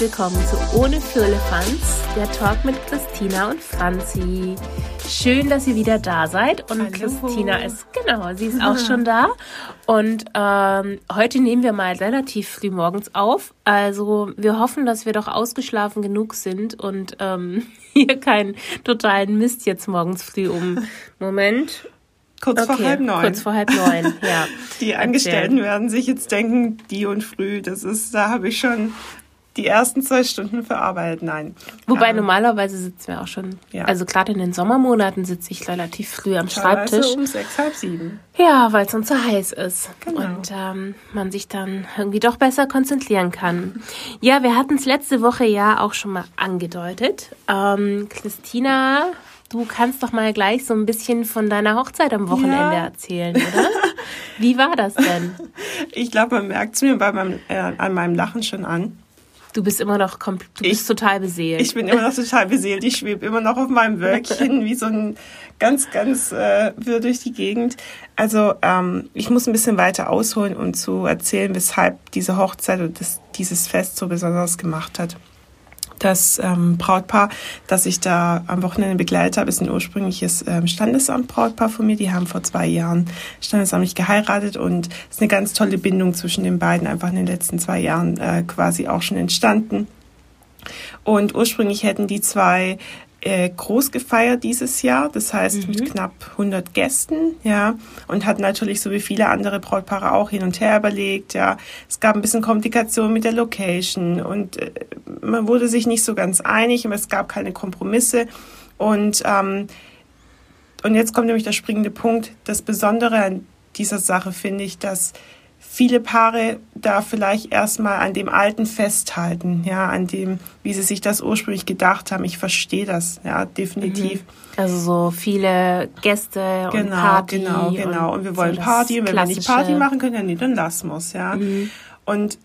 willkommen zu Ohne Firlefanz, der Talk mit Christina und Franzi. Schön, dass ihr wieder da seid und Hallo. Christina ist, genau, sie ist auch schon da. Und ähm, heute nehmen wir mal relativ früh morgens auf. Also wir hoffen, dass wir doch ausgeschlafen genug sind und ähm, hier keinen totalen Mist jetzt morgens früh um. Moment. Kurz okay, vor halb neun. Kurz vor halb neun, ja. Die Angestellten werden sich jetzt denken, die und früh, das ist, da habe ich schon die ersten zwei Stunden verarbeitet. Nein. Wobei ähm, normalerweise sitzen wir auch schon, ja. also gerade in den Sommermonaten sitze ich relativ früh am Schreibtisch. um sechs, halb sieben. Ja, weil es uns so heiß ist. Genau. Und ähm, man sich dann irgendwie doch besser konzentrieren kann. Ja, wir hatten es letzte Woche ja auch schon mal angedeutet. Ähm, Christina Du kannst doch mal gleich so ein bisschen von deiner Hochzeit am Wochenende ja. erzählen, oder? Wie war das denn? Ich glaube, man merkt es mir bei meinem, äh, an meinem Lachen schon an. Du bist immer noch du ich, bist total beseelt. Ich bin immer noch total beseelt. Ich schwebe immer noch auf meinem Wölkchen wie so ein ganz, ganz äh, wirr durch die Gegend. Also ähm, ich muss ein bisschen weiter ausholen und um zu erzählen, weshalb diese Hochzeit und das, dieses Fest so besonders gemacht hat das ähm, Brautpaar, das ich da am Wochenende begleitet habe, ist ein ursprüngliches ähm, Standesamt-Brautpaar von mir. Die haben vor zwei Jahren standesamtlich geheiratet und es ist eine ganz tolle Bindung zwischen den beiden einfach in den letzten zwei Jahren äh, quasi auch schon entstanden. Und ursprünglich hätten die zwei äh, groß gefeiert dieses Jahr, das heißt mhm. mit knapp 100 Gästen, ja, und hat natürlich so wie viele andere Brautpaare auch hin und her überlegt, ja. Es gab ein bisschen Komplikation mit der Location und äh, man wurde sich nicht so ganz einig, aber es gab keine Kompromisse und ähm, und jetzt kommt nämlich der springende Punkt. Das Besondere an dieser Sache finde ich, dass viele Paare da vielleicht erstmal an dem Alten festhalten, ja, an dem, wie sie sich das ursprünglich gedacht haben. Ich verstehe das, ja, definitiv. Mhm. Also so viele Gäste genau, und Party. Genau, genau. Und wir wollen so Party. Und wenn wir nicht Party machen können, dann, dann lassen wir es, ja. Mhm. Und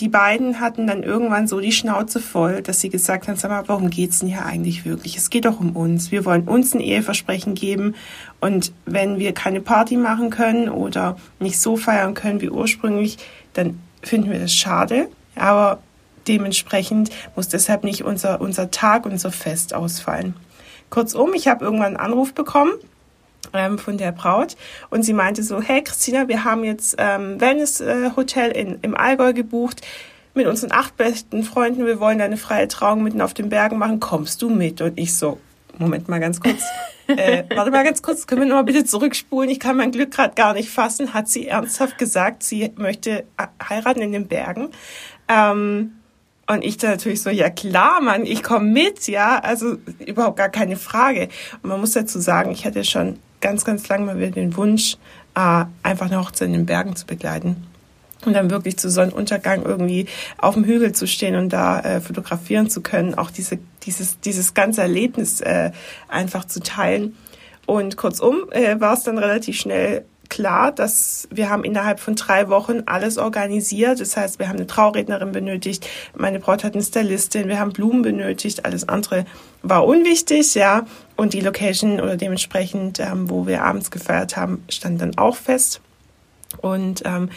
die beiden hatten dann irgendwann so die Schnauze voll, dass sie gesagt haben, sag mal, warum geht's denn hier eigentlich wirklich? Es geht doch um uns. Wir wollen uns ein Eheversprechen geben. Und wenn wir keine Party machen können oder nicht so feiern können wie ursprünglich, dann finden wir das schade. Aber dementsprechend muss deshalb nicht unser, unser Tag, unser Fest ausfallen. Kurzum, ich habe irgendwann einen Anruf bekommen ähm, von der Braut und sie meinte so, hey Christina, wir haben jetzt ähm, Wellness äh, Hotel in, im Allgäu gebucht mit unseren acht besten Freunden, wir wollen eine freie Trauung mitten auf den Bergen machen, kommst du mit? Und ich so, Moment mal ganz kurz. äh, warte mal ganz kurz, können wir noch mal bitte zurückspulen? Ich kann mein Glück gerade gar nicht fassen. Hat sie ernsthaft gesagt, sie möchte heiraten in den Bergen? Ähm, und ich da natürlich so, ja klar, Mann, ich komme mit, ja, also überhaupt gar keine Frage. Und man muss dazu sagen, ich hatte schon ganz, ganz lange mal wieder den Wunsch, äh, einfach eine Hochzeit in den Bergen zu begleiten. Und dann wirklich zu Sonnenuntergang irgendwie auf dem Hügel zu stehen und da äh, fotografieren zu können, auch diese, dieses, dieses ganze Erlebnis äh, einfach zu teilen. Und kurzum äh, war es dann relativ schnell klar, dass wir haben innerhalb von drei Wochen alles organisiert. Das heißt, wir haben eine Traurednerin benötigt, meine Braut hat eine Stylistin, wir haben Blumen benötigt, alles andere war unwichtig, ja. Und die Location oder dementsprechend, ähm, wo wir abends gefeiert haben, stand dann auch fest. Und ähm,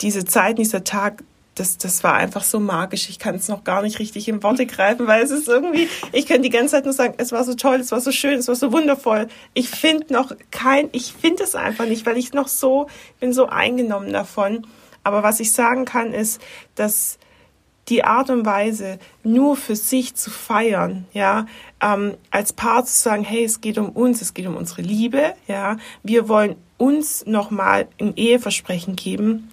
diese Zeit, dieser Tag, das, das war einfach so magisch. Ich kann es noch gar nicht richtig in Worte greifen, weil es ist irgendwie, ich könnte die ganze Zeit nur sagen, es war so toll, es war so schön, es war so wundervoll. Ich finde noch kein, ich finde es einfach nicht, weil ich noch so, bin so eingenommen davon. Aber was ich sagen kann, ist, dass die Art und Weise, nur für sich zu feiern, ja, ähm, als Paar zu sagen, hey, es geht um uns, es geht um unsere Liebe, ja, wir wollen uns nochmal ein Eheversprechen geben,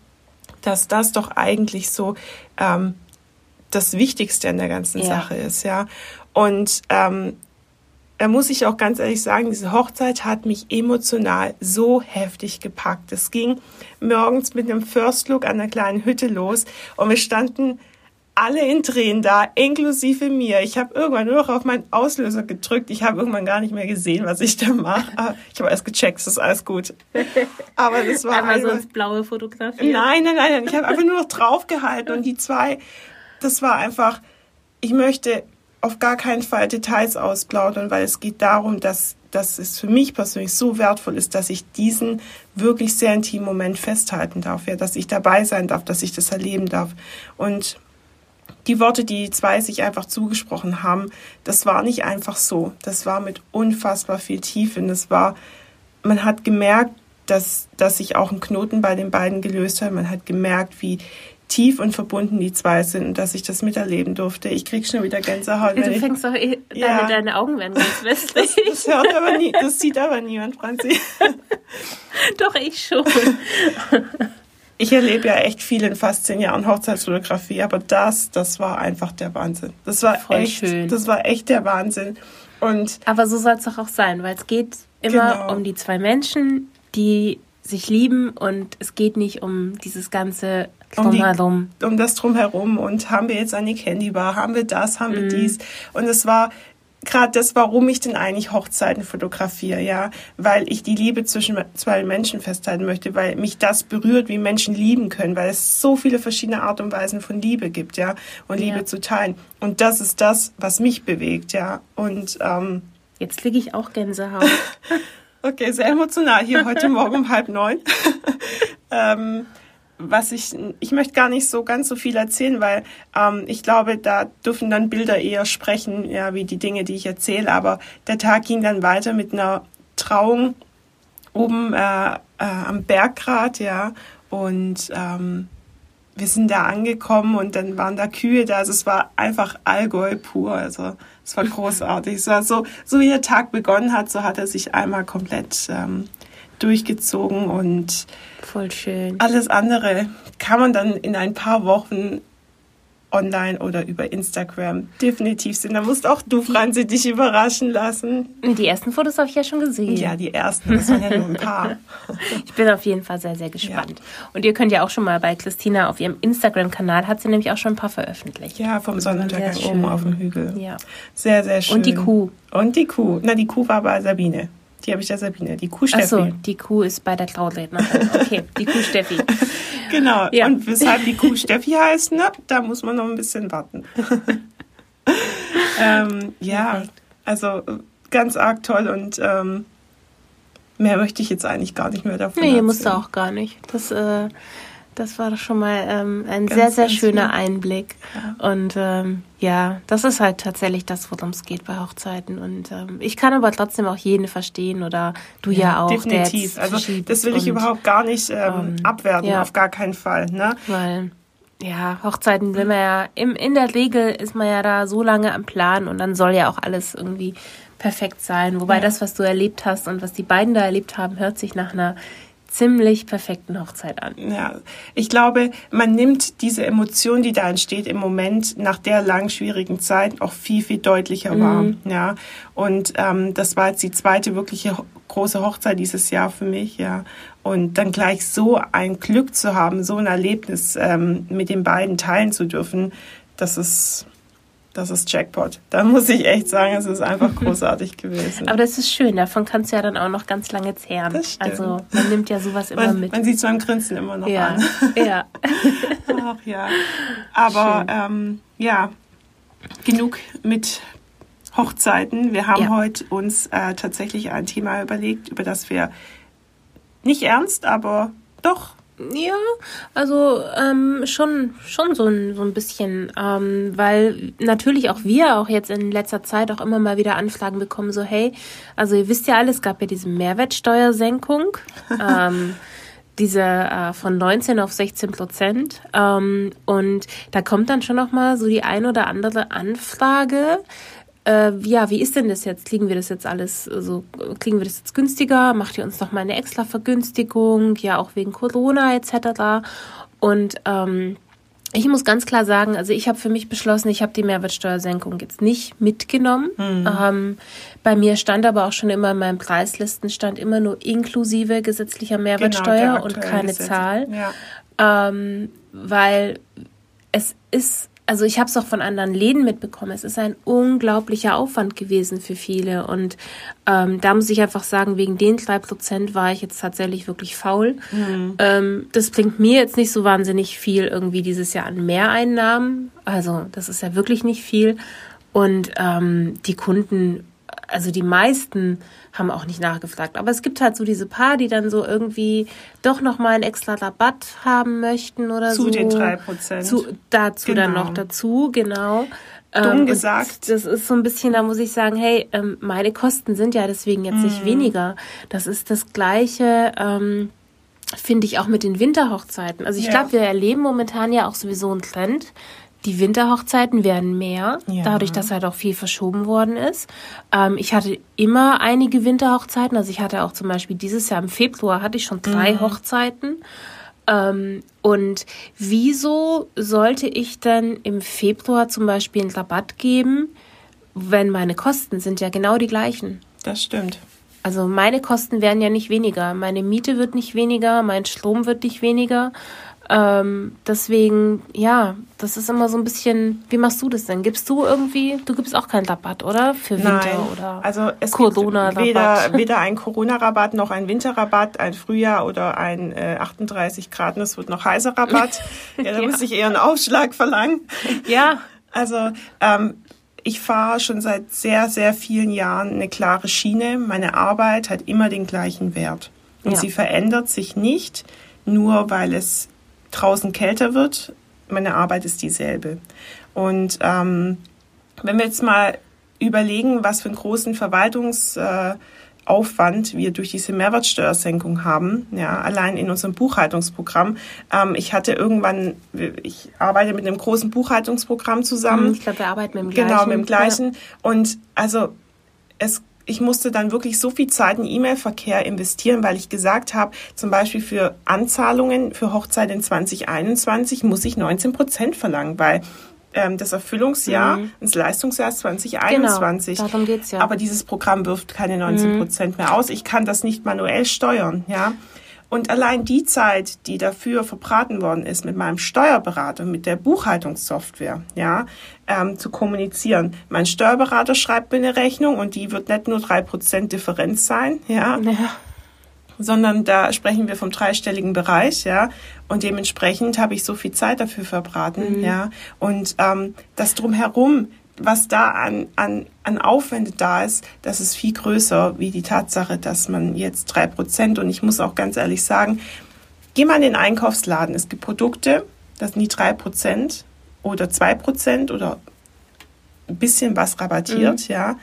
dass das doch eigentlich so ähm, das Wichtigste in der ganzen ja. Sache ist, ja. Und ähm, da muss ich auch ganz ehrlich sagen, diese Hochzeit hat mich emotional so heftig gepackt. Es ging morgens mit einem First Look an der kleinen Hütte los und wir standen alle in Tränen da, inklusive mir. Ich habe irgendwann nur noch auf meinen Auslöser gedrückt. Ich habe irgendwann gar nicht mehr gesehen, was ich da mache. Ich habe erst gecheckt, es ist alles gut. Aber das war einmal so ins blaue Fotografie. Nein, nein, nein, nein. Ich habe einfach nur noch draufgehalten und die zwei, das war einfach. Ich möchte auf gar keinen Fall Details ausplaudern, weil es geht darum, dass dass es für mich persönlich so wertvoll ist, dass ich diesen wirklich sehr intimen Moment festhalten darf, ja, dass ich dabei sein darf, dass ich das erleben darf. Und die Worte, die zwei sich einfach zugesprochen haben, das war nicht einfach so. Das war mit unfassbar viel Tiefe. Und das war, man hat gemerkt, dass, dass sich auch ein Knoten bei den beiden gelöst hat. Man hat gemerkt, wie tief und verbunden die zwei sind und dass ich das miterleben durfte. Ich krieg schon wieder Gänsehaut. Du fängst doch eh, ja. deine, deine Augen werden ganz westlich. Das, das, hört aber nie, das sieht aber niemand, Franzi. doch, ich schon. Ich erlebe ja echt viel in fast zehn Jahren Hochzeitsfotografie, aber das, das war einfach der Wahnsinn. Das war Voll echt, schön. das war echt der Wahnsinn. Und aber so soll es doch auch sein, weil es geht immer genau. um die zwei Menschen, die sich lieben und es geht nicht um dieses ganze drumherum. Um, um das drumherum und haben wir jetzt eine Candy Bar, haben wir das, haben wir mm. dies und es war gerade das, warum ich denn eigentlich Hochzeiten fotografiere, ja, weil ich die Liebe zwischen zwei Menschen festhalten möchte, weil mich das berührt, wie Menschen lieben können, weil es so viele verschiedene Art und Weisen von Liebe gibt, ja, und Liebe ja. zu teilen. Und das ist das, was mich bewegt, ja. Und ähm, jetzt kriege ich auch Gänsehaut. Okay, sehr emotional hier heute Morgen um halb neun. ähm, was ich, ich möchte gar nicht so ganz so viel erzählen, weil ähm, ich glaube, da dürfen dann Bilder eher sprechen, ja, wie die Dinge, die ich erzähle. Aber der Tag ging dann weiter mit einer Trauung oben äh, äh, am Berggrat, ja, und ähm, wir sind da angekommen und dann waren da Kühe da. Also es war einfach Allgäu pur. Also es war großartig. Es war so, so wie der Tag begonnen hat, so hat er sich einmal komplett ähm, durchgezogen und voll schön. Alles andere kann man dann in ein paar Wochen online oder über Instagram definitiv sind. Da musst auch du, Franzi, dich überraschen lassen. Die ersten Fotos habe ich ja schon gesehen. Ja, die ersten, das waren ja nur ein paar. ich bin auf jeden Fall sehr, sehr gespannt. Ja. Und ihr könnt ja auch schon mal bei Christina auf ihrem Instagram-Kanal, hat sie nämlich auch schon ein paar veröffentlicht. Ja, vom Sonnenuntergang oben auf dem Hügel. Ja. Sehr, sehr schön. Und die Kuh. Und die Kuh. Na, die Kuh war bei Sabine. Die habe ich der Sabine. Die Kuh Steffi. Ach so, die Kuh ist bei der Cloudrednerin. Okay, die Kuh Steffi. genau. Ja. Und weshalb die Kuh Steffi heißt, ne? Da muss man noch ein bisschen warten. ähm, ja, also ganz arg toll und ähm, mehr möchte ich jetzt eigentlich gar nicht mehr davon Nee, erzählen. musst du auch gar nicht. Das äh, das war schon mal ähm, ein ganz, sehr, sehr schöner viel. Einblick. Ja. Und ähm, ja, das ist halt tatsächlich das, worum es geht bei Hochzeiten. Und ähm, ich kann aber trotzdem auch jeden verstehen oder du ja, ja auch. Definitiv. also das will ich überhaupt gar nicht ähm, ähm, abwerten, ja. auf gar keinen Fall. Ne? Weil ja, Hochzeiten will man ja, im, in der Regel ist man ja da so lange am Plan und dann soll ja auch alles irgendwie perfekt sein. Wobei ja. das, was du erlebt hast und was die beiden da erlebt haben, hört sich nach einer ziemlich perfekten Hochzeit an. Ja, ich glaube, man nimmt diese Emotion, die da entsteht im Moment nach der lang schwierigen Zeit auch viel, viel deutlicher mhm. wahr. Ja, und ähm, das war jetzt die zweite wirkliche große Hochzeit dieses Jahr für mich, ja. Und dann gleich so ein Glück zu haben, so ein Erlebnis ähm, mit den beiden teilen zu dürfen, das ist das ist Jackpot. Da muss ich echt sagen, es ist einfach großartig gewesen. Aber das ist schön, davon kannst du ja dann auch noch ganz lange zehren. Das stimmt. Also man nimmt ja sowas immer man, mit. Man sieht so ein Grinsen immer noch ja. an. Ja. Ach ja. Aber ähm, ja, genug mit Hochzeiten. Wir haben ja. heute uns äh, tatsächlich ein Thema überlegt, über das wir nicht ernst, aber doch ja, also ähm, schon, schon so ein, so ein bisschen, ähm, weil natürlich auch wir auch jetzt in letzter Zeit auch immer mal wieder Anfragen bekommen, so hey, also ihr wisst ja alles, es gab ja diese Mehrwertsteuersenkung, ähm, diese äh, von 19 auf 16 Prozent ähm, und da kommt dann schon noch mal so die ein oder andere Anfrage, äh, ja, wie ist denn das jetzt? Kriegen wir das jetzt alles, so also, kriegen wir das jetzt günstiger? Macht ihr uns noch mal eine extra Vergünstigung? Ja, auch wegen Corona etc. Und ähm, ich muss ganz klar sagen, also ich habe für mich beschlossen, ich habe die Mehrwertsteuersenkung jetzt nicht mitgenommen. Mhm. Ähm, bei mir stand aber auch schon immer in meinem Preislisten stand immer nur inklusive gesetzlicher genau, Mehrwertsteuer genau, und keine Gesetz. Zahl, ja. ähm, weil es ist also ich habe es auch von anderen Läden mitbekommen. Es ist ein unglaublicher Aufwand gewesen für viele. Und ähm, da muss ich einfach sagen, wegen den drei Prozent war ich jetzt tatsächlich wirklich faul. Mhm. Ähm, das bringt mir jetzt nicht so wahnsinnig viel irgendwie dieses Jahr an Mehreinnahmen. Also das ist ja wirklich nicht viel. Und ähm, die Kunden also die meisten haben auch nicht nachgefragt. Aber es gibt halt so diese paar, die dann so irgendwie doch nochmal einen extra Rabatt haben möchten oder zu so. Zu den drei Prozent. Dazu genau. dann noch dazu, genau. Dumm ähm, gesagt. Das ist so ein bisschen, da muss ich sagen, hey, ähm, meine Kosten sind ja deswegen jetzt mhm. nicht weniger. Das ist das Gleiche. Ähm, finde ich auch mit den Winterhochzeiten. Also ich ja. glaube, wir erleben momentan ja auch sowieso einen Trend, die Winterhochzeiten werden mehr, ja. dadurch, dass halt auch viel verschoben worden ist. Ähm, ich hatte immer einige Winterhochzeiten. Also ich hatte auch zum Beispiel dieses Jahr im Februar hatte ich schon drei mhm. Hochzeiten. Ähm, und wieso sollte ich denn im Februar zum Beispiel einen Rabatt geben, wenn meine Kosten sind ja genau die gleichen? Das stimmt. Also meine Kosten werden ja nicht weniger. Meine Miete wird nicht weniger, mein Strom wird nicht weniger. Ähm, deswegen, ja, das ist immer so ein bisschen, wie machst du das denn? Gibst du irgendwie, du gibst auch keinen Rabatt, oder? Für Winter Nein. oder also es Corona gibt weder, weder ein Corona-Rabatt noch ein Winterrabatt, ein Frühjahr oder ein äh, 38 Grad, es wird noch heißer Rabatt. ja, da ja. muss ich eher einen Aufschlag verlangen. Ja. Also ähm, ich fahre schon seit sehr, sehr vielen Jahren eine klare Schiene. Meine Arbeit hat immer den gleichen Wert. Und ja. sie verändert sich nicht, nur weil es draußen kälter wird, meine Arbeit ist dieselbe. Und ähm, wenn wir jetzt mal überlegen, was für einen großen Verwaltungsaufwand äh, wir durch diese Mehrwertsteuersenkung haben, ja, allein in unserem Buchhaltungsprogramm. Ähm, ich hatte irgendwann, ich arbeite mit einem großen Buchhaltungsprogramm zusammen. Mhm, ich glaube, wir arbeiten mit dem gleichen. Genau, mit dem gleichen. Und also es ich musste dann wirklich so viel Zeit in E-Mail-Verkehr investieren, weil ich gesagt habe, zum Beispiel für Anzahlungen für Hochzeit in 2021 muss ich 19 Prozent verlangen, weil ähm, das Erfüllungsjahr mhm. ins Leistungsjahr 2021. Genau, darum geht's ja. Aber dieses Programm wirft keine 19 Prozent mhm. mehr aus. Ich kann das nicht manuell steuern, ja. Und allein die Zeit, die dafür verbraten worden ist, mit meinem Steuerberater, mit der Buchhaltungssoftware, ja, ähm, zu kommunizieren. Mein Steuerberater schreibt mir eine Rechnung und die wird nicht nur drei Prozent Differenz sein, ja, ja, sondern da sprechen wir vom dreistelligen Bereich, ja, und dementsprechend habe ich so viel Zeit dafür verbraten, mhm. ja, und ähm, das drumherum was da an, an, an Aufwände da ist, das ist viel größer wie die Tatsache, dass man jetzt drei Prozent und ich muss auch ganz ehrlich sagen, geh mal in den Einkaufsladen. Es gibt Produkte, das sind die drei Prozent oder zwei Prozent oder ein bisschen was rabattiert, mhm. ja.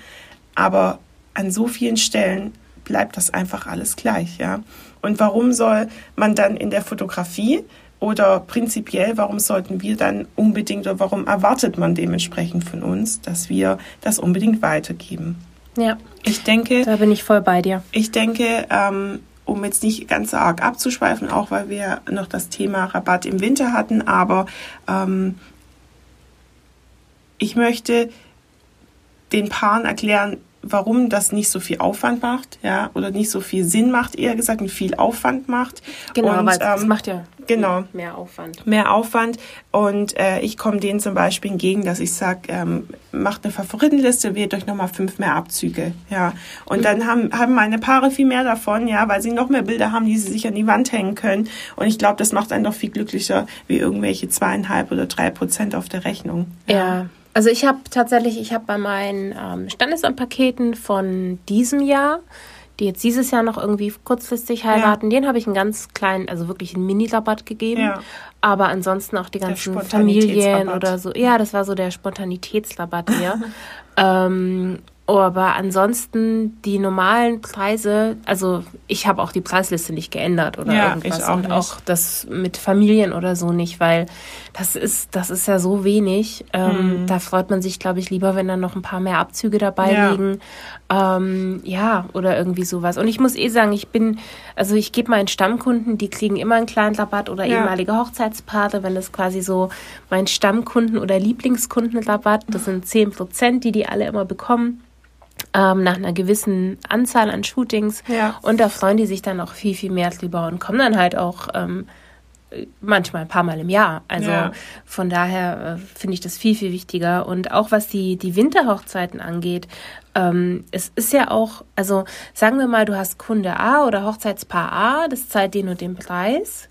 Aber an so vielen Stellen bleibt das einfach alles gleich, ja. Und warum soll man dann in der Fotografie oder prinzipiell, warum sollten wir dann unbedingt oder warum erwartet man dementsprechend von uns, dass wir das unbedingt weitergeben? Ja. Ich denke. Da bin ich voll bei dir. Ich denke, ähm, um jetzt nicht ganz arg abzuschweifen, auch weil wir noch das Thema Rabatt im Winter hatten, aber ähm, ich möchte den Paaren erklären, warum das nicht so viel Aufwand macht, ja, oder nicht so viel Sinn macht, eher gesagt, und viel Aufwand macht. Genau, und, weil ähm, das macht ja genau, mehr Aufwand. Mehr Aufwand. Und äh, ich komme denen zum Beispiel entgegen, dass ich sage, ähm, macht eine Favoritenliste, wählt euch nochmal fünf mehr Abzüge, ja. Und mhm. dann haben, haben meine Paare viel mehr davon, ja, weil sie noch mehr Bilder haben, die sie sich an die Wand hängen können. Und ich glaube, das macht einen doch viel glücklicher, wie irgendwelche zweieinhalb oder drei Prozent auf der Rechnung. ja. ja. Also ich habe tatsächlich, ich habe bei meinen ähm, Standesamtpaketen von diesem Jahr, die jetzt dieses Jahr noch irgendwie kurzfristig heiraten, ja. den habe ich einen ganz kleinen, also wirklich einen Mini-Rabatt gegeben. Ja. Aber ansonsten auch die ganzen Familien oder so. Ja, das war so der Spontanitätsrabatt hier. ähm, aber ansonsten die normalen Preise, also ich habe auch die Preisliste nicht geändert oder ja, irgendwas. Ich auch und auch das mit Familien oder so nicht, weil das ist, das ist ja so wenig. Ähm, hm. Da freut man sich, glaube ich, lieber, wenn dann noch ein paar mehr Abzüge dabei ja. liegen. Ähm, ja, oder irgendwie sowas. Und ich muss eh sagen, ich bin, also ich gebe meinen Stammkunden, die kriegen immer einen kleinen Rabatt oder ja. ehemalige Hochzeitspaare, wenn das quasi so mein Stammkunden oder Lieblingskundenrabatt, das sind zehn Prozent, die die alle immer bekommen ähm, nach einer gewissen Anzahl an Shootings. Ja. Und da freuen die sich dann auch viel, viel mehr drüber und kommen dann halt auch ähm, manchmal ein paar Mal im Jahr. Also ja. von daher äh, finde ich das viel, viel wichtiger. Und auch was die, die Winterhochzeiten angeht, ähm, es ist ja auch, also sagen wir mal, du hast Kunde A oder Hochzeitspaar A, das zahlt den und den Preis.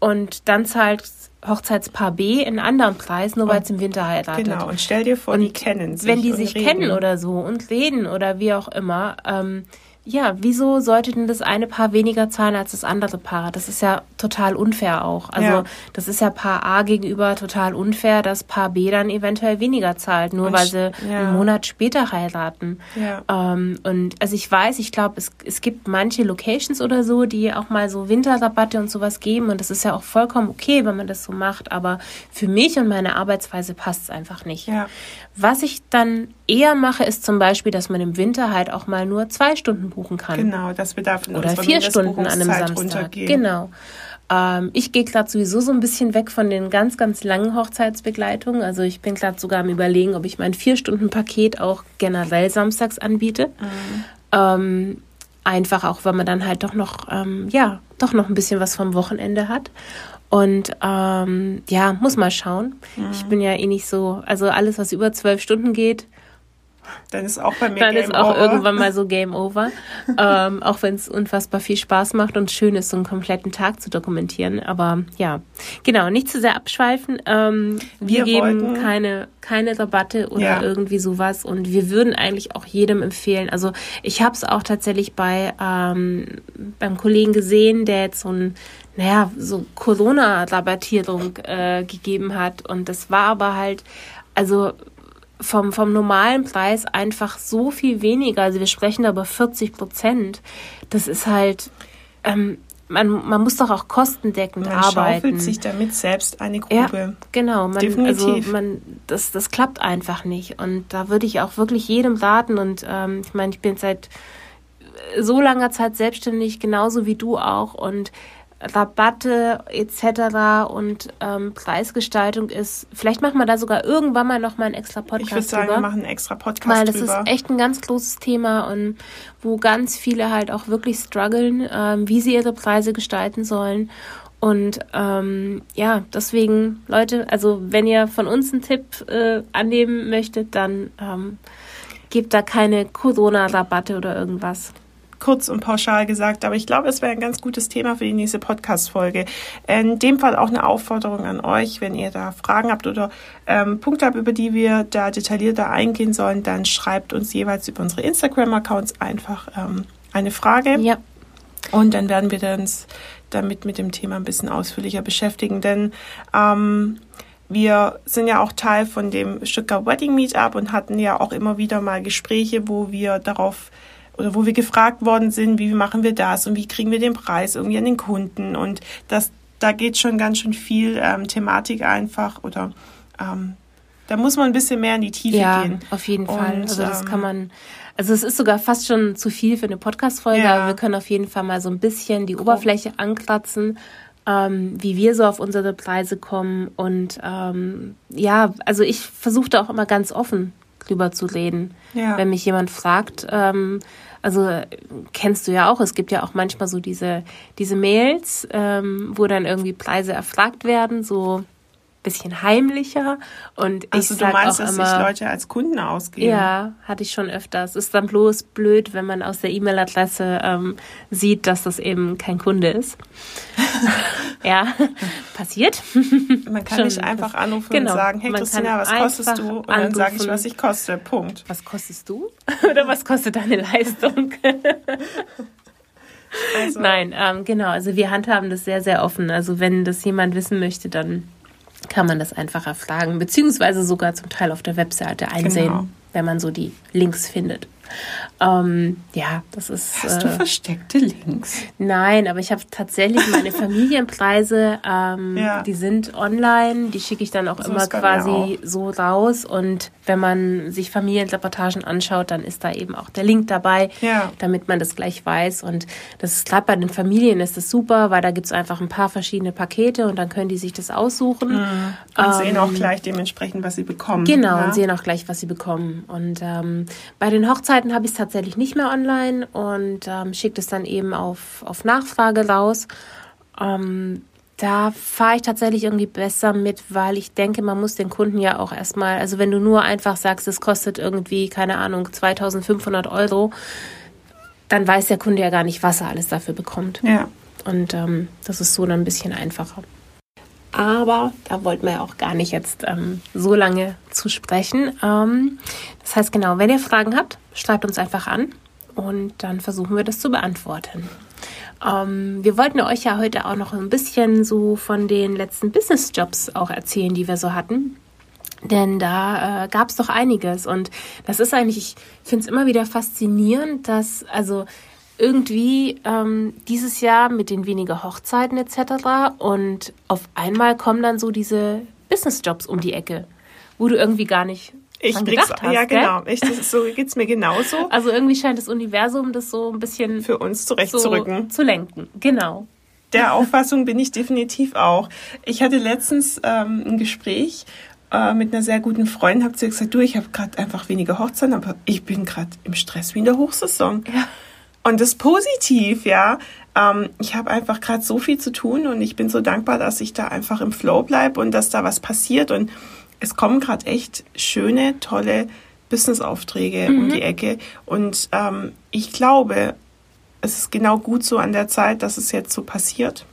und dann zahlt Hochzeitspaar B einen anderen Preis, nur weil es im Winter heiratet. Genau, und stell dir vor, und die kennen sich. Wenn die sich reden. kennen oder so und reden oder wie auch immer, ähm, ja, wieso sollte denn das eine Paar weniger zahlen als das andere Paar? Das ist ja total unfair auch. Also ja. das ist ja Paar A gegenüber total unfair, dass Paar B dann eventuell weniger zahlt, nur und weil sie ja. einen Monat später heiraten. Ja. Ähm, und also ich weiß, ich glaube, es, es gibt manche Locations oder so, die auch mal so Winterrabatte und sowas geben und das ist ja auch vollkommen okay, wenn man das so macht. Aber für mich und meine Arbeitsweise passt es einfach nicht. Ja. Was ich dann eher mache, ist zum Beispiel, dass man im Winter halt auch mal nur zwei Stunden buchen kann. Genau, wir dafür Oder vier Stunden an einem Samstag. Genau. Ähm, ich gehe gerade sowieso so ein bisschen weg von den ganz, ganz langen Hochzeitsbegleitungen. Also ich bin gerade sogar am überlegen, ob ich mein Vier-Stunden-Paket auch generell samstags anbiete. Mhm. Ähm, einfach auch, weil man dann halt doch noch, ähm, ja, doch noch ein bisschen was vom Wochenende hat. Und ähm, ja, muss mal schauen. Mhm. Ich bin ja eh nicht so, also alles, was über zwölf Stunden geht, dann ist auch bei mir Dann Game ist auch over. irgendwann mal so Game Over. ähm, auch wenn es unfassbar viel Spaß macht und schön ist, so einen kompletten Tag zu dokumentieren. Aber ja, genau, nicht zu sehr abschweifen. Ähm, wir, wir, geben keine, keine Rabatte oder ja. irgendwie sowas. Und wir würden eigentlich auch jedem empfehlen. Also ich habe es auch tatsächlich bei ähm, beim Kollegen gesehen, der jetzt so ein naja, so Corona-Rabattierung äh, gegeben hat. Und das war aber halt, also vom, vom normalen Preis einfach so viel weniger. Also wir sprechen da über 40 Prozent. Das ist halt, ähm, man, man muss doch auch kostendeckend man arbeiten. Man schaufelt sich damit selbst eine Grube. Ja, genau. Man, Definitiv. Also man, das, das klappt einfach nicht. Und da würde ich auch wirklich jedem raten. Und ähm, ich meine, ich bin seit so langer Zeit selbstständig, genauso wie du auch. Und Rabatte etc. und ähm, Preisgestaltung ist. Vielleicht machen wir da sogar irgendwann mal noch mal einen extra Podcast Ich würde sagen, drüber, wir machen einen extra Podcast Weil das drüber. ist echt ein ganz großes Thema und wo ganz viele halt auch wirklich strugglen, ähm, wie sie ihre Preise gestalten sollen. Und ähm, ja, deswegen, Leute, also wenn ihr von uns einen Tipp äh, annehmen möchtet, dann ähm, gebt da keine Corona-Rabatte oder irgendwas kurz und pauschal gesagt, aber ich glaube, es wäre ein ganz gutes Thema für die nächste Podcast-Folge. In dem Fall auch eine Aufforderung an euch, wenn ihr da Fragen habt oder ähm, Punkte habt, über die wir da detaillierter eingehen sollen, dann schreibt uns jeweils über unsere Instagram-Accounts einfach ähm, eine Frage. Ja. Und dann werden wir uns damit mit dem Thema ein bisschen ausführlicher beschäftigen, denn ähm, wir sind ja auch Teil von dem Stuttgart Wedding Meetup und hatten ja auch immer wieder mal Gespräche, wo wir darauf oder wo wir gefragt worden sind, wie machen wir das und wie kriegen wir den Preis irgendwie an den Kunden und das, da geht schon ganz schön viel ähm, Thematik einfach oder ähm, da muss man ein bisschen mehr in die Tiefe ja, gehen. auf jeden Fall. also das ähm, kann man, also es ist sogar fast schon zu viel für eine Podcast-Folge, ja. aber wir können auf jeden Fall mal so ein bisschen die Oberfläche ankratzen, ähm, wie wir so auf unsere Preise kommen und ähm, ja, also ich versuche da auch immer ganz offen drüber zu reden. Ja. Wenn mich jemand fragt, ähm, also kennst du ja auch, es gibt ja auch manchmal so diese, diese Mails, ähm, wo dann irgendwie Preise erfragt werden, so bisschen heimlicher. Und also ich du meinst, dass immer, sich Leute als Kunden ausgeben? Ja, hatte ich schon öfters. Ist dann bloß blöd, wenn man aus der E-Mail-Adresse ähm, sieht, dass das eben kein Kunde ist. ja, passiert. Man kann schon, nicht einfach anrufen genau, und sagen, hey Christina, was kostest du? Und dann sage ich, was ich koste. Punkt. Was kostest du? Oder was kostet deine Leistung? Also. Nein, ähm, genau. Also wir handhaben das sehr, sehr offen. Also wenn das jemand wissen möchte, dann kann man das einfacher fragen, beziehungsweise sogar zum Teil auf der Webseite einsehen, genau. wenn man so die Links findet. Ähm, ja, das ist. Hast du äh, versteckte Links? Nein, aber ich habe tatsächlich meine Familienpreise, ähm, ja. die sind online, die schicke ich dann auch so immer quasi auch. so raus. Und wenn man sich Familienreportagen anschaut, dann ist da eben auch der Link dabei, ja. damit man das gleich weiß. Und das ist gerade bei den Familien ist das super, weil da gibt es einfach ein paar verschiedene Pakete und dann können die sich das aussuchen. Mhm. Und ähm, sehen auch gleich dementsprechend, was sie bekommen. Genau, ja? und sehen auch gleich, was sie bekommen. Und ähm, bei den Hochzeiten Webseiten habe ich es tatsächlich nicht mehr online und ähm, schicke es dann eben auf, auf Nachfrage raus. Ähm, da fahre ich tatsächlich irgendwie besser mit, weil ich denke, man muss den Kunden ja auch erstmal, also wenn du nur einfach sagst, es kostet irgendwie, keine Ahnung, 2500 Euro, dann weiß der Kunde ja gar nicht, was er alles dafür bekommt. Ja. Und ähm, das ist so dann ein bisschen einfacher. Aber da wollten wir ja auch gar nicht jetzt ähm, so lange zu sprechen. Ähm, das heißt genau, wenn ihr Fragen habt, schreibt uns einfach an und dann versuchen wir das zu beantworten. Ähm, wir wollten euch ja heute auch noch ein bisschen so von den letzten Business-Jobs auch erzählen, die wir so hatten. Denn da äh, gab es doch einiges. Und das ist eigentlich, ich finde es immer wieder faszinierend, dass, also irgendwie ähm, dieses Jahr mit den weniger Hochzeiten etc. Und auf einmal kommen dann so diese Businessjobs um die Ecke, wo du irgendwie gar nicht ich dran gedacht hast. Ja, genau. Ich, das, so geht's mir genauso. Also irgendwie scheint das Universum das so ein bisschen für uns zurechtzurücken. So zu lenken. Genau. Der Auffassung bin ich definitiv auch. Ich hatte letztens ähm, ein Gespräch äh, mit einer sehr guten Freundin, habe sie gesagt, du, ich habe gerade einfach weniger Hochzeiten, aber ich bin gerade im Stress wie in der Hochsaison. Ja. Und das positiv, ja. Ähm, ich habe einfach gerade so viel zu tun und ich bin so dankbar, dass ich da einfach im Flow bleibe und dass da was passiert. Und es kommen gerade echt schöne, tolle Business-Aufträge mhm. um die Ecke. Und ähm, ich glaube, es ist genau gut so an der Zeit, dass es jetzt so passiert.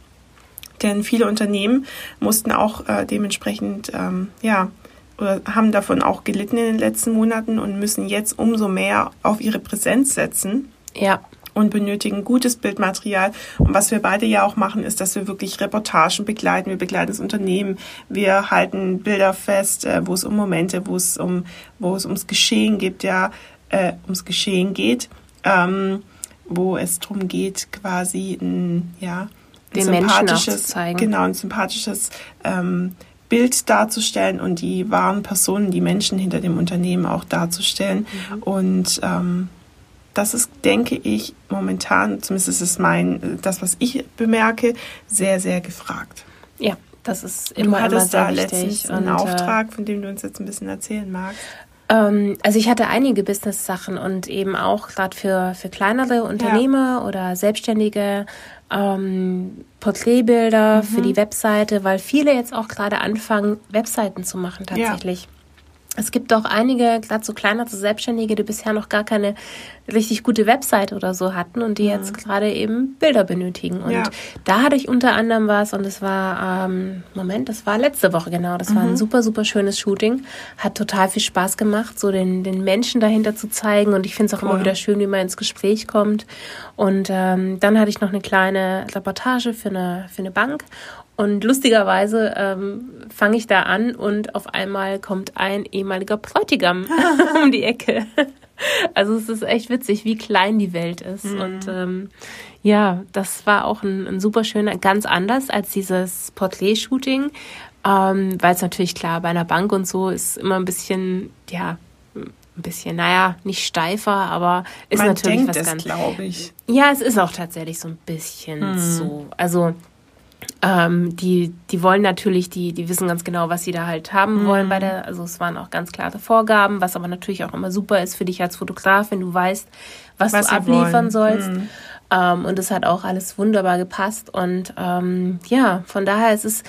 Denn viele Unternehmen mussten auch äh, dementsprechend, ähm, ja, oder haben davon auch gelitten in den letzten Monaten und müssen jetzt umso mehr auf ihre Präsenz setzen. Ja und benötigen gutes Bildmaterial. Und was wir beide ja auch machen, ist, dass wir wirklich Reportagen begleiten. Wir begleiten das Unternehmen. Wir halten Bilder fest, äh, wo es um Momente, wo es um, wo es ums Geschehen gibt, ja, äh, ums Geschehen geht, ähm, wo es darum geht, quasi ein, ja, ein Den sympathisches, genau, ein sympathisches ähm, Bild darzustellen und die wahren Personen, die Menschen hinter dem Unternehmen auch darzustellen. Mhm. Und ähm, das ist, denke ich, momentan, zumindest ist es mein, das, was ich bemerke, sehr, sehr gefragt. Ja, das ist immer, du hattest immer sehr da letztens einen äh, Auftrag, von dem du uns jetzt ein bisschen erzählen magst. Ähm, also ich hatte einige Business-Sachen und eben auch gerade für, für kleinere Unternehmer ja. oder Selbstständige ähm, Porträtbilder mhm. für die Webseite, weil viele jetzt auch gerade anfangen, Webseiten zu machen tatsächlich. Ja es gibt auch einige, gerade so kleinere Selbstständige, die bisher noch gar keine richtig gute Website oder so hatten und die mhm. jetzt gerade eben Bilder benötigen. Und ja. da hatte ich unter anderem was und es war, ähm, Moment, das war letzte Woche genau. Das mhm. war ein mhm. super, super schönes Shooting. Hat total viel Spaß gemacht, so den, den Menschen dahinter zu zeigen. Und ich finde es auch cool. immer wieder schön, wie man ins Gespräch kommt. Und ähm, dann hatte ich noch eine kleine Reportage für eine, für eine Bank. Und lustigerweise ähm, fange ich da an und auf einmal kommt ein ehemaliger Bräutigam um die Ecke. Also es ist echt witzig, wie klein die Welt ist. Mhm. Und ähm, ja, das war auch ein, ein super schöner, ganz anders als dieses Porträt-Shooting, ähm, weil es natürlich klar bei einer Bank und so ist immer ein bisschen, ja, ein bisschen, naja, nicht steifer, aber ist Man natürlich denkt was es, ganz. glaube ich. Ja, es ist auch tatsächlich so ein bisschen mhm. so. Also ähm, die, die wollen natürlich, die, die wissen ganz genau, was sie da halt haben mhm. wollen bei der, also es waren auch ganz klare Vorgaben, was aber natürlich auch immer super ist für dich als Fotograf, wenn du weißt, was, was du abliefern wollen. sollst. Mhm. Ähm, und es hat auch alles wunderbar gepasst. Und ähm, ja, von daher ist es,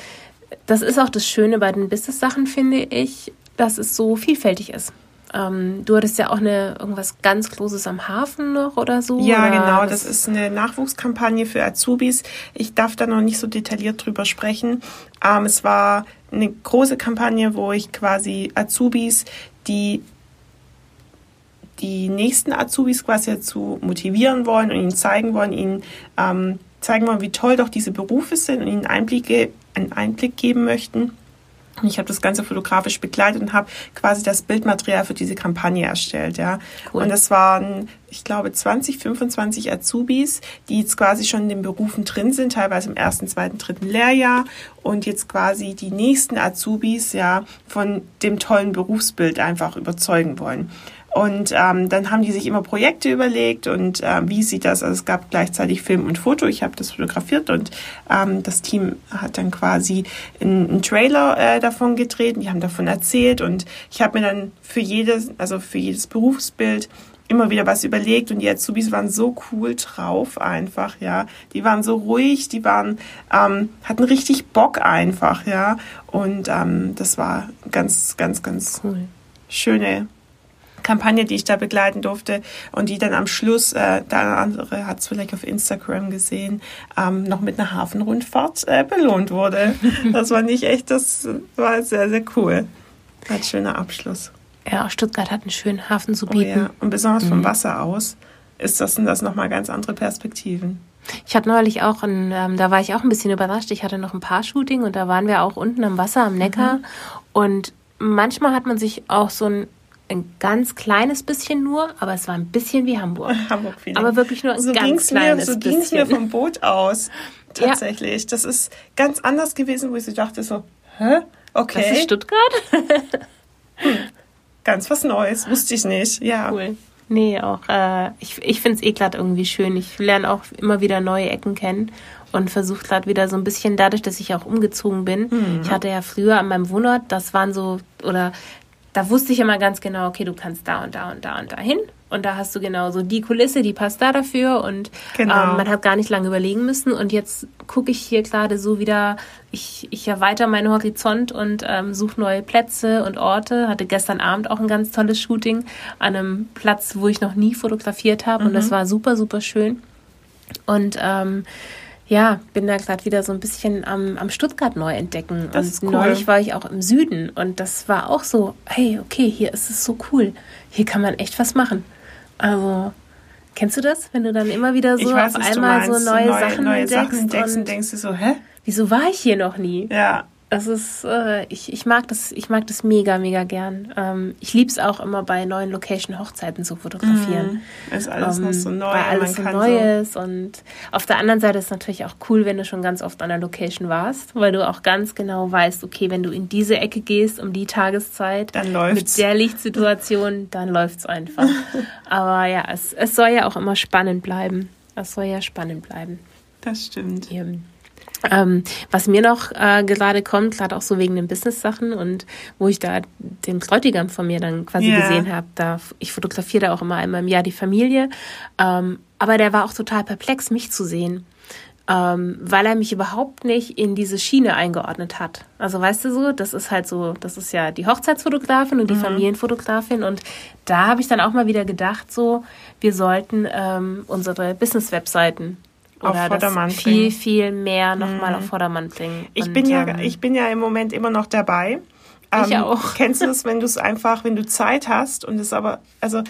das ist auch das Schöne bei den Business-Sachen, finde ich, dass es so vielfältig ist. Ähm, du hattest ja auch eine irgendwas ganz Großes am Hafen noch oder so. Ja, oder genau. Das ist eine Nachwuchskampagne für Azubis. Ich darf da noch nicht so detailliert drüber sprechen. Ähm, es war eine große Kampagne, wo ich quasi Azubis, die die nächsten Azubis quasi dazu motivieren wollen und ihnen zeigen wollen, ihnen ähm, zeigen wollen, wie toll doch diese Berufe sind und ihnen Einblicke, einen Einblick geben möchten ich habe das Ganze fotografisch begleitet und habe quasi das Bildmaterial für diese Kampagne erstellt, ja. Cool. Und das waren, ich glaube, 20, 25 Azubis, die jetzt quasi schon in den Berufen drin sind, teilweise im ersten, zweiten, dritten Lehrjahr und jetzt quasi die nächsten Azubis, ja, von dem tollen Berufsbild einfach überzeugen wollen. Und ähm, dann haben die sich immer Projekte überlegt und äh, wie sieht das? Also es gab gleichzeitig Film und Foto. Ich habe das fotografiert und ähm, das Team hat dann quasi einen, einen Trailer äh, davon gedreht. Die haben davon erzählt und ich habe mir dann für jedes, also für jedes Berufsbild immer wieder was überlegt und die Azubis waren so cool drauf einfach, ja. Die waren so ruhig, die waren, ähm, hatten richtig Bock einfach, ja. Und ähm, das war ganz, ganz, ganz cool. schöne Kampagne, die ich da begleiten durfte und die dann am Schluss, äh, der andere hat es vielleicht auf Instagram gesehen, ähm, noch mit einer Hafenrundfahrt äh, belohnt wurde. Das war nicht echt, das war sehr, sehr cool. Ein schöner Abschluss. Ja, Stuttgart hat einen schönen Hafen zu bieten. Oh ja. Und besonders vom mhm. Wasser aus ist das, sind das nochmal ganz andere Perspektiven. Ich hatte neulich auch, ein, ähm, da war ich auch ein bisschen überrascht. Ich hatte noch ein paar Shooting und da waren wir auch unten am Wasser, am Neckar. Mhm. Und manchmal hat man sich auch so ein, ein ganz kleines bisschen nur, aber es war ein bisschen wie Hamburg. Hamburg aber wirklich nur ein so ganz kleines mir, so bisschen. So ging es mir vom Boot aus. Tatsächlich. Ja. Das ist ganz anders gewesen, wo ich so dachte so, hä? Okay. Das ist Stuttgart? hm. Ganz was Neues, wusste ich nicht. Ja. Cool. Nee, auch äh, ich, ich finde es eh gerade irgendwie schön. Ich lerne auch immer wieder neue Ecken kennen und versuche gerade wieder so ein bisschen, dadurch, dass ich auch umgezogen bin. Mhm. Ich hatte ja früher an meinem Wohnort, das waren so, oder da wusste ich immer ganz genau, okay, du kannst da und da und da und da hin. Und da hast du genau so die Kulisse, die passt da dafür. Und genau. ähm, man hat gar nicht lange überlegen müssen. Und jetzt gucke ich hier gerade so wieder, ich, ich erweitere meinen Horizont und ähm, suche neue Plätze und Orte. Hatte gestern Abend auch ein ganz tolles Shooting an einem Platz, wo ich noch nie fotografiert habe. Mhm. Und das mhm. war super, super schön. Und ähm, ja, bin da gerade wieder so ein bisschen am, am Stuttgart neu entdecken. Das ist cool. neulich war ich auch im Süden und das war auch so, hey, okay, hier ist es so cool. Hier kann man echt was machen. Also, kennst du das? Wenn du dann immer wieder so weiß, auf einmal so neue, neue Sachen neue entdeckst, Sachen entdeckst und, und denkst du so, hä? Wieso war ich hier noch nie? Ja. Das ist, äh, ich, ich mag das, ich mag das mega, mega gern. Ähm, ich liebe es auch immer bei neuen Location-Hochzeiten zu fotografieren. Mm, ist alles ähm, noch so neu. Weil alles so neu ist. Und auf der anderen Seite ist es natürlich auch cool, wenn du schon ganz oft an der Location warst, weil du auch ganz genau weißt, okay, wenn du in diese Ecke gehst um die Tageszeit dann läuft's. mit der Lichtsituation, dann läuft es einfach. Aber ja, es, es soll ja auch immer spannend bleiben. Es soll ja spannend bleiben. Das stimmt. Eben. Ähm, was mir noch äh, gerade kommt, gerade auch so wegen den Business-Sachen und wo ich da den Bräutigam von mir dann quasi yeah. gesehen habe, da ich fotografiere da auch immer einmal im Jahr die Familie, ähm, aber der war auch total perplex, mich zu sehen. Ähm, weil er mich überhaupt nicht in diese Schiene eingeordnet hat. Also weißt du so, das ist halt so, das ist ja die Hochzeitsfotografin und die mhm. Familienfotografin und da habe ich dann auch mal wieder gedacht, so, wir sollten ähm, unsere Business-Webseiten oder auf Vordermann das viel, viel mehr nochmal mhm. auf Vordermann bringen. Ich, Und, bin ja, ähm, ich bin ja im Moment immer noch dabei. Ich ähm, auch. Kennst du es, wenn du es einfach, wenn du Zeit hast und es aber, also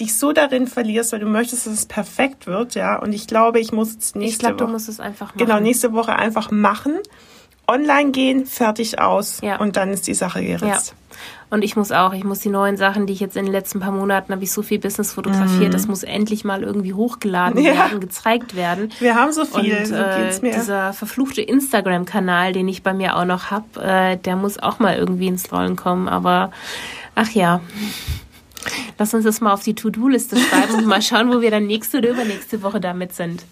dich so darin verlierst, weil du möchtest, dass es perfekt wird, ja. Und ich glaube, ich muss es nächste Ich glaube, du musst es einfach genau, machen. Genau, nächste Woche einfach machen online gehen, fertig aus ja. und dann ist die Sache geritzt. Ja. Und ich muss auch, ich muss die neuen Sachen, die ich jetzt in den letzten paar Monaten habe ich so viel Business fotografiert, mm. das muss endlich mal irgendwie hochgeladen ja. werden, gezeigt werden. Wir haben so viel, und, so. Äh, dieser verfluchte Instagram-Kanal, den ich bei mir auch noch habe, äh, der muss auch mal irgendwie ins Rollen kommen. Aber ach ja. Lass uns das mal auf die To-Do-Liste schreiben und mal schauen, wo wir dann nächste oder übernächste Woche damit sind.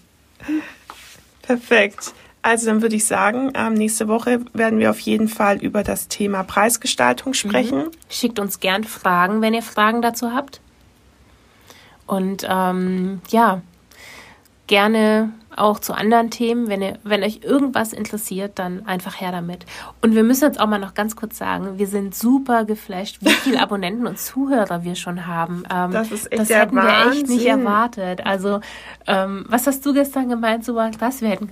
Perfekt. Also dann würde ich sagen, ähm, nächste Woche werden wir auf jeden Fall über das Thema Preisgestaltung sprechen. Mhm. Schickt uns gern Fragen, wenn ihr Fragen dazu habt. Und ähm, ja, gerne auch zu anderen Themen. Wenn, ihr, wenn euch irgendwas interessiert, dann einfach her damit. Und wir müssen jetzt auch mal noch ganz kurz sagen, wir sind super geflasht, wie viele Abonnenten und Zuhörer wir schon haben. Ähm, das ist echt das hätten Wahnsinn. wir echt nicht erwartet. Also, ähm, was hast du gestern gemeint, so was? Wir hätten,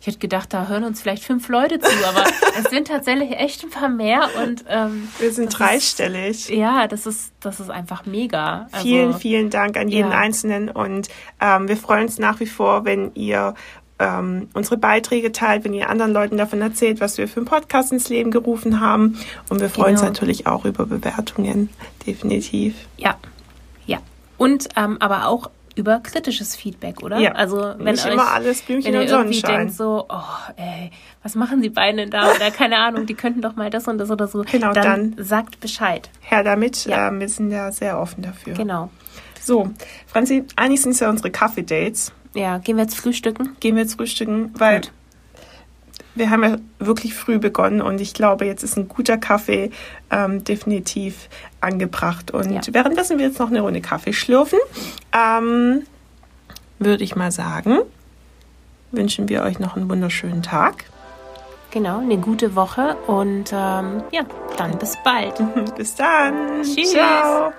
ich hätte gedacht, da hören uns vielleicht fünf Leute zu, aber es sind tatsächlich echt ein paar mehr und ähm, wir sind dreistellig. Ist, ja, das ist, das ist einfach mega. Also, vielen, vielen Dank an jeden ja. Einzelnen und ähm, wir freuen uns nach wie vor, wenn ihr ihr ähm, unsere Beiträge teilt, wenn ihr anderen Leuten davon erzählt, was wir für einen Podcast ins Leben gerufen haben. Und wir freuen genau. uns natürlich auch über Bewertungen, definitiv. Ja, ja. Und ähm, aber auch über kritisches Feedback, oder? Ja. Also wenn Nicht euch, immer alles Blümchen wenn ihr irgendwie denkt so, oh, ey, was machen die beiden denn da? Oder keine Ahnung, die könnten doch mal das und das oder so. Genau, dann, dann sagt Bescheid. Her damit, ja. äh, wir sind ja sehr offen dafür. Genau. So, Franzi, eigentlich sind es ja unsere Kaffee-Dates. Ja, gehen wir jetzt frühstücken? Gehen wir jetzt frühstücken, weil Gut. wir haben ja wirklich früh begonnen und ich glaube, jetzt ist ein guter Kaffee ähm, definitiv angebracht. Und ja. währenddessen wir jetzt noch eine Runde Kaffee schlürfen, ähm, würde ich mal sagen, wünschen wir euch noch einen wunderschönen Tag. Genau, eine gute Woche und ähm, ja, dann bis bald. bis dann. Tschüss. Ciao.